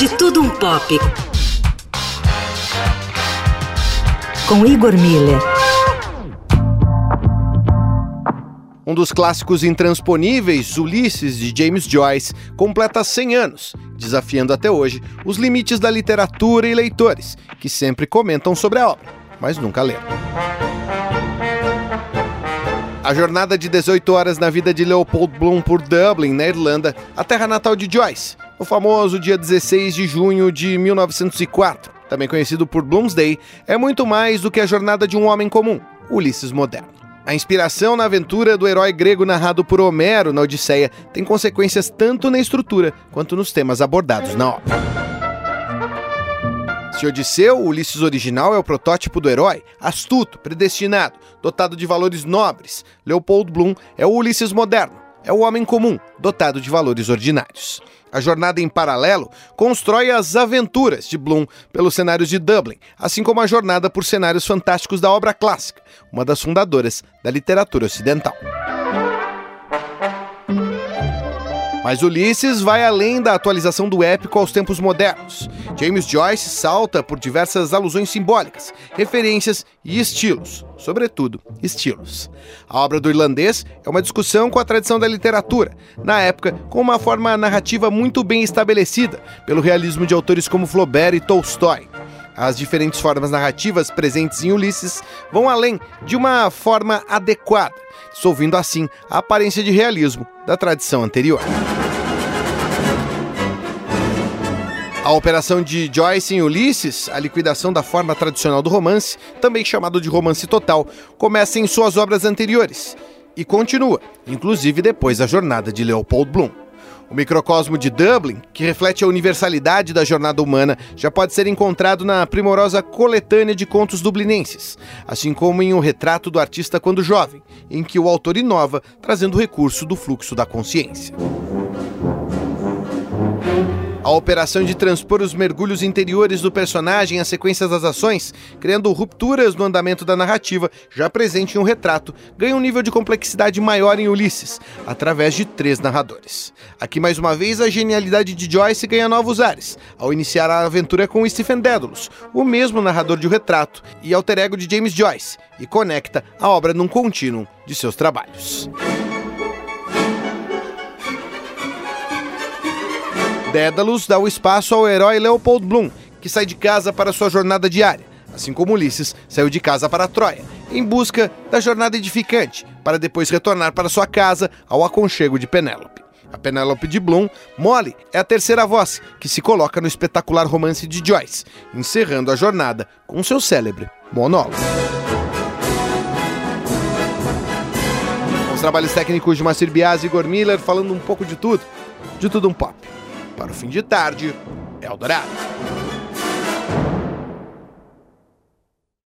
De Tudo Um Pop. Com Igor Miller. Um dos clássicos intransponíveis, Ulisses, de James Joyce, completa 100 anos, desafiando até hoje os limites da literatura e leitores, que sempre comentam sobre a obra, mas nunca leram. A jornada de 18 horas na vida de Leopold Bloom por Dublin, na Irlanda, a terra natal de Joyce, o famoso dia 16 de junho de 1904, também conhecido por Bloomsday, é muito mais do que a jornada de um homem comum, Ulisses moderno. A inspiração na aventura do herói grego narrado por Homero na Odisseia tem consequências tanto na estrutura quanto nos temas abordados na obra. Se Odisseu, o Ulisses original, é o protótipo do herói, astuto, predestinado, dotado de valores nobres, Leopold Bloom é o Ulisses moderno, é o homem comum, dotado de valores ordinários. A jornada em paralelo constrói as aventuras de Bloom pelos cenários de Dublin, assim como a jornada por cenários fantásticos da obra clássica, uma das fundadoras da literatura ocidental. Mas Ulisses vai além da atualização do épico aos tempos modernos. James Joyce salta por diversas alusões simbólicas, referências e estilos, sobretudo estilos. A obra do irlandês é uma discussão com a tradição da literatura, na época com uma forma narrativa muito bem estabelecida pelo realismo de autores como Flaubert e Tolstói. As diferentes formas narrativas presentes em Ulisses vão além de uma forma adequada, dissolvendo assim a aparência de realismo da tradição anterior. A operação de Joyce em Ulisses, a liquidação da forma tradicional do romance, também chamado de romance total, começa em suas obras anteriores e continua, inclusive depois da jornada de Leopold Bloom. O microcosmo de Dublin, que reflete a universalidade da jornada humana, já pode ser encontrado na primorosa coletânea de contos dublinenses, assim como em O Retrato do Artista Quando Jovem, em que o autor inova, trazendo o recurso do fluxo da consciência. A operação de transpor os mergulhos interiores do personagem às sequências das ações, criando rupturas no andamento da narrativa, já presente em um retrato, ganha um nível de complexidade maior em Ulisses, através de três narradores. Aqui, mais uma vez, a genialidade de Joyce ganha novos ares, ao iniciar a aventura com Stephen Dedalus, o mesmo narrador de O Retrato, e alter ego de James Joyce, e conecta a obra num contínuo de seus trabalhos. Dédalus dá o espaço ao herói Leopold Bloom, que sai de casa para sua jornada diária, assim como Ulisses saiu de casa para Troia, em busca da jornada edificante, para depois retornar para sua casa ao aconchego de Penélope. A Penélope de Bloom, Molly, é a terceira voz que se coloca no espetacular romance de Joyce, encerrando a jornada com seu célebre monólogo. Os trabalhos técnicos de Macir Bias e Igor Miller falando um pouco de tudo, de tudo um pop para o fim de tarde, Eldorado.